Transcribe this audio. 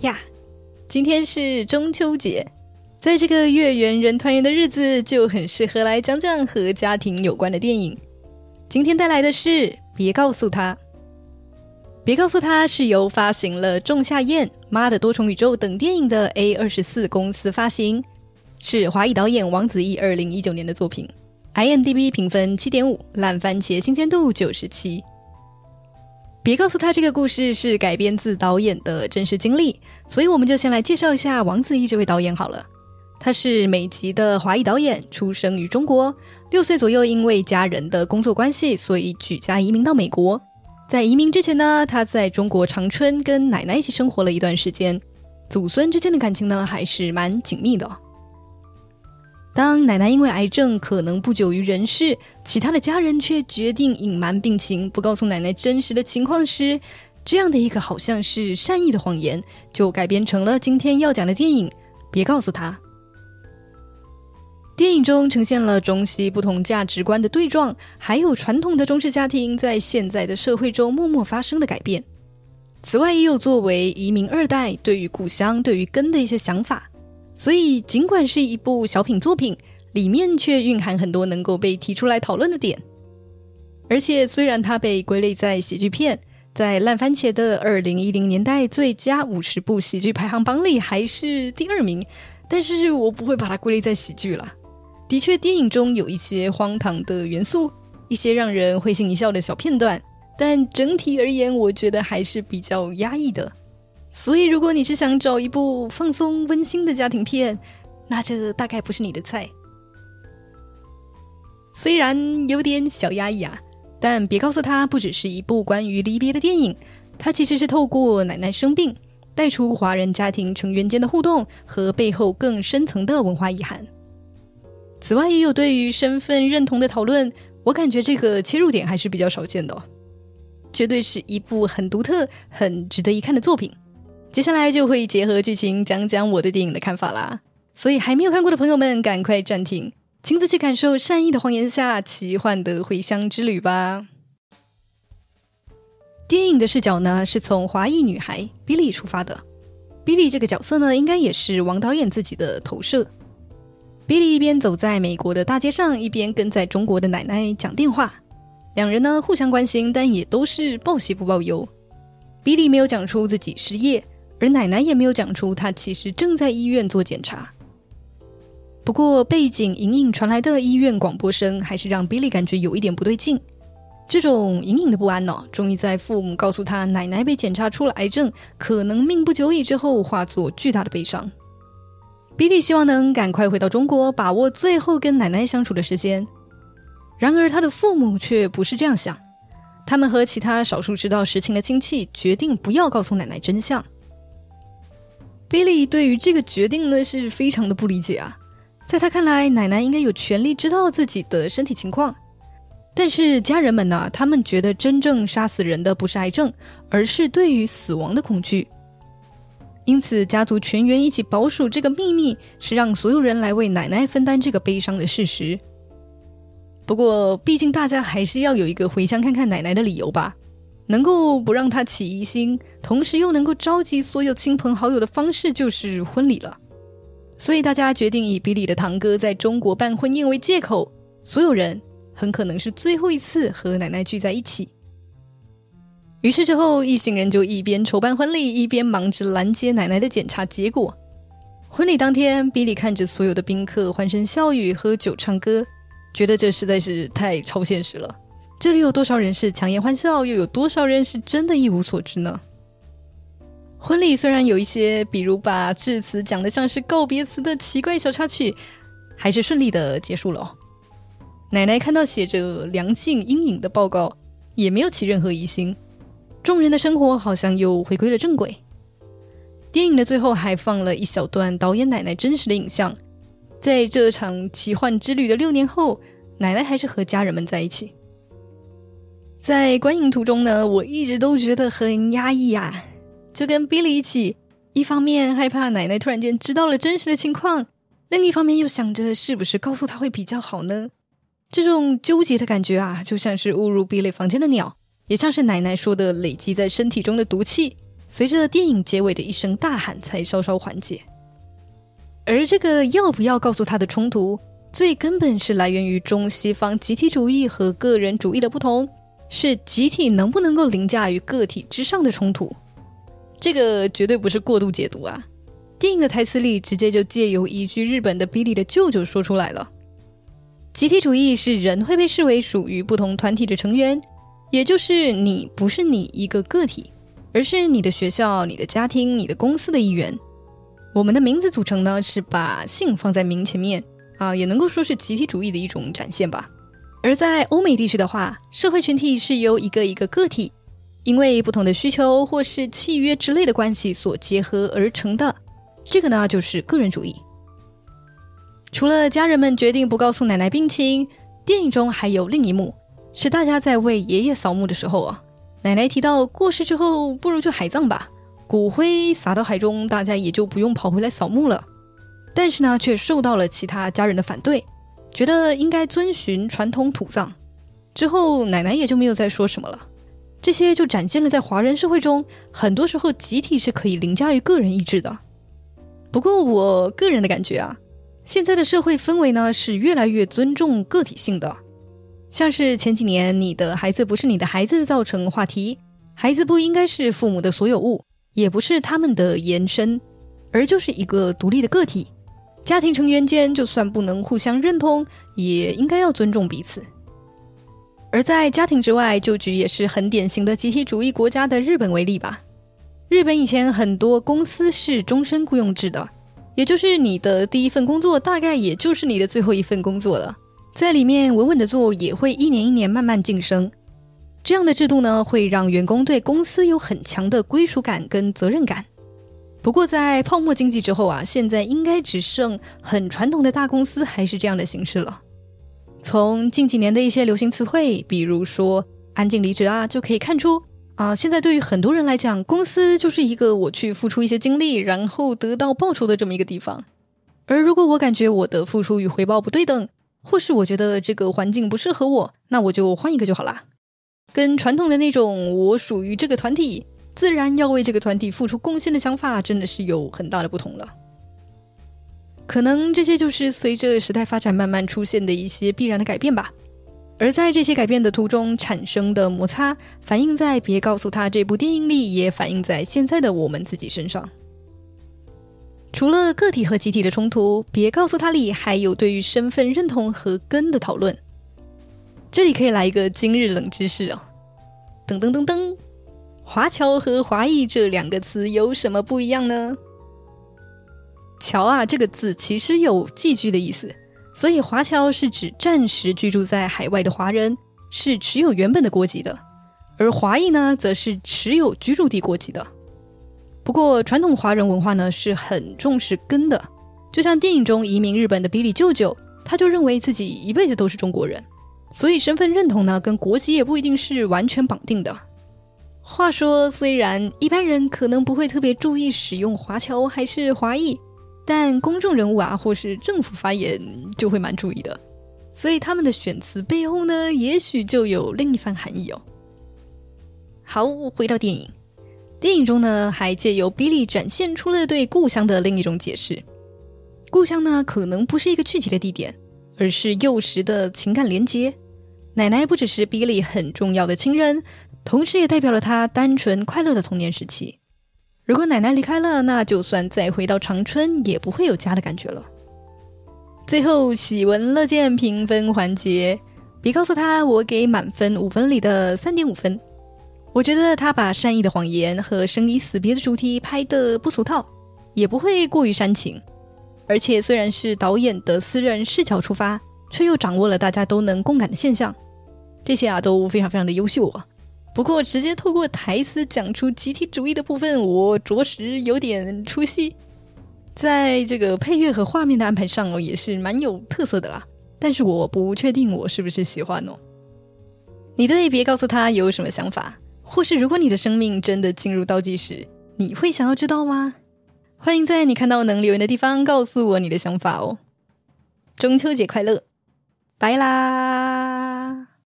呀，今天是中秋节，在这个月圆人团圆的日子，就很适合来讲讲和家庭有关的电影。今天带来的是《别告诉他》，《别告诉他》是由发行了《仲夏夜》《妈的多重宇宙》等电影的 A 二十四公司发行，是华裔导演王子异二零一九年的作品，IMDB 评分七点五，烂番茄新鲜度九十七。别告诉他这个故事是改编自导演的真实经历，所以我们就先来介绍一下王子异这位导演好了。他是美籍的华裔导演，出生于中国，六岁左右因为家人的工作关系，所以举家移民到美国。在移民之前呢，他在中国长春跟奶奶一起生活了一段时间，祖孙之间的感情呢还是蛮紧密的。当奶奶因为癌症可能不久于人世，其他的家人却决定隐瞒病情，不告诉奶奶真实的情况时，这样的一个好像是善意的谎言，就改编成了今天要讲的电影《别告诉他》。电影中呈现了中西不同价值观的对撞，还有传统的中式家庭在现在的社会中默默发生的改变。此外，也有作为移民二代对于故乡、对于根的一些想法。所以，尽管是一部小品作品，里面却蕴含很多能够被提出来讨论的点。而且，虽然它被归类在喜剧片，在烂番茄的二零一零年代最佳五十部喜剧排行榜里还是第二名，但是我不会把它归类在喜剧了。的确，电影中有一些荒唐的元素，一些让人会心一笑的小片段，但整体而言，我觉得还是比较压抑的。所以，如果你是想找一部放松温馨的家庭片，那这大概不是你的菜。虽然有点小压抑啊，但别告诉他，不只是一部关于离别的电影，它其实是透过奶奶生病，带出华人家庭成员间的互动和背后更深层的文化遗憾。此外，也有对于身份认同的讨论，我感觉这个切入点还是比较少见的，绝对是一部很独特、很值得一看的作品。接下来就会结合剧情讲讲我对电影的看法啦，所以还没有看过的朋友们，赶快暂停，亲自去感受善意的谎言下奇幻的回乡之旅吧。电影的视角呢，是从华裔女孩 Billy 出发的，Billy 这个角色呢，应该也是王导演自己的投射。Billy 一边走在美国的大街上，一边跟在中国的奶奶讲电话，两人呢互相关心，但也都是报喜不报忧。Billy 没有讲出自己失业。而奶奶也没有讲出，她其实正在医院做检查。不过，背景隐隐传来的医院广播声，还是让 Billy 感觉有一点不对劲。这种隐隐的不安呢，终于在父母告诉他奶奶被检查出了癌症，可能命不久矣之后，化作巨大的悲伤。Billy 希望能赶快回到中国，把握最后跟奶奶相处的时间。然而，他的父母却不是这样想。他们和其他少数知道实情的亲戚决定不要告诉奶奶真相。Billy 对于这个决定呢是非常的不理解啊，在他看来，奶奶应该有权利知道自己的身体情况，但是家人们呢，他们觉得真正杀死人的不是癌症，而是对于死亡的恐惧。因此，家族全员一起保守这个秘密，是让所有人来为奶奶分担这个悲伤的事实。不过，毕竟大家还是要有一个回乡看看奶奶的理由吧。能够不让他起疑心，同时又能够召集所有亲朋好友的方式，就是婚礼了。所以大家决定以比利的堂哥在中国办婚宴为借口，所有人很可能是最后一次和奶奶聚在一起。于是之后，一行人就一边筹办婚礼，一边忙着拦截奶奶的检查结果。婚礼当天，比利看着所有的宾客欢声笑语、喝酒唱歌，觉得这实在是太超现实了。这里有多少人是强颜欢笑，又有多少人是真的一无所知呢？婚礼虽然有一些，比如把致辞讲的像是告别词的奇怪小插曲，还是顺利的结束了。奶奶看到写着“良性阴影”的报告，也没有起任何疑心。众人的生活好像又回归了正轨。电影的最后还放了一小段导演奶奶真实的影像，在这场奇幻之旅的六年后，奶奶还是和家人们在一起。在观影途中呢，我一直都觉得很压抑啊，就跟 Billy 一起，一方面害怕奶奶突然间知道了真实的情况，另一方面又想着是不是告诉他会比较好呢？这种纠结的感觉啊，就像是误入 Billy 房间的鸟，也像是奶奶说的累积在身体中的毒气，随着电影结尾的一声大喊才稍稍缓解。而这个要不要告诉他的冲突，最根本是来源于中西方集体主义和个人主义的不同，是集体能不能够凌驾于个体之上的冲突。这个绝对不是过度解读啊！电影的台词里直接就借由一句日本的比利的舅舅说出来了：集体主义是人会被视为属于不同团体的成员，也就是你不是你一个个体，而是你的学校、你的家庭、你的公司的一员。我们的名字组成呢，是把姓放在名前面啊，也能够说是集体主义的一种展现吧。而在欧美地区的话，社会群体是由一个一个个体，因为不同的需求或是契约之类的关系所结合而成的。这个呢，就是个人主义。除了家人们决定不告诉奶奶病情，电影中还有另一幕，是大家在为爷爷扫墓的时候啊，奶奶提到过世之后不如去海葬吧。骨灰撒到海中，大家也就不用跑回来扫墓了。但是呢，却受到了其他家人的反对，觉得应该遵循传统土葬。之后，奶奶也就没有再说什么了。这些就展现了在华人社会中，很多时候集体是可以凌驾于个人意志的。不过，我个人的感觉啊，现在的社会氛围呢，是越来越尊重个体性的。像是前几年，你的孩子不是你的孩子，造成话题，孩子不应该是父母的所有物。也不是他们的延伸，而就是一个独立的个体。家庭成员间就算不能互相认同，也应该要尊重彼此。而在家庭之外，就举也是很典型的集体主义国家的日本为例吧。日本以前很多公司是终身雇佣制的，也就是你的第一份工作大概也就是你的最后一份工作了，在里面稳稳的做，也会一年一年慢慢晋升。这样的制度呢，会让员工对公司有很强的归属感跟责任感。不过，在泡沫经济之后啊，现在应该只剩很传统的大公司还是这样的形式了。从近几年的一些流行词汇，比如说“安静离职”啊，就可以看出啊，现在对于很多人来讲，公司就是一个我去付出一些精力，然后得到报酬的这么一个地方。而如果我感觉我的付出与回报不对等，或是我觉得这个环境不适合我，那我就换一个就好啦。跟传统的那种“我属于这个团体，自然要为这个团体付出贡献”的想法，真的是有很大的不同了。可能这些就是随着时代发展慢慢出现的一些必然的改变吧。而在这些改变的途中产生的摩擦，反映在《别告诉他》这部电影里，也反映在现在的我们自己身上。除了个体和集体的冲突，《别告诉他》里还有对于身份认同和根的讨论。这里可以来一个今日冷知识哦，噔噔噔噔，华侨和华裔这两个词有什么不一样呢？侨啊这个字其实有寄居的意思，所以华侨是指暂时居住在海外的华人，是持有原本的国籍的；而华裔呢，则是持有居住地国籍的。不过传统华人文化呢是很重视根的，就像电影中移民日本的比利舅舅，他就认为自己一辈子都是中国人。所以身份认同呢，跟国籍也不一定是完全绑定的。话说，虽然一般人可能不会特别注意使用华侨还是华裔，但公众人物啊，或是政府发言就会蛮注意的。所以他们的选词背后呢，也许就有另一番含义哦。好，回到电影，电影中呢，还借由比利展现出了对故乡的另一种解释。故乡呢，可能不是一个具体的地点。而是幼时的情感连接。奶奶不只是比利很重要的亲人，同时也代表了他单纯快乐的童年时期。如果奶奶离开了，那就算再回到长春，也不会有家的感觉了。最后喜闻乐见评分环节，别告诉他我给满分五分里的三点五分。我觉得他把善意的谎言和生离死别的主题拍得不俗套，也不会过于煽情。而且虽然是导演的私人视角出发，却又掌握了大家都能共感的现象，这些啊都非常非常的优秀啊。不过直接透过台词讲出集体主义的部分，我着实有点出戏。在这个配乐和画面的安排上哦，也是蛮有特色的啦。但是我不确定我是不是喜欢哦。你对别告诉他有什么想法，或是如果你的生命真的进入倒计时，你会想要知道吗？欢迎在你看到能留言的地方告诉我你的想法哦！中秋节快乐，拜啦！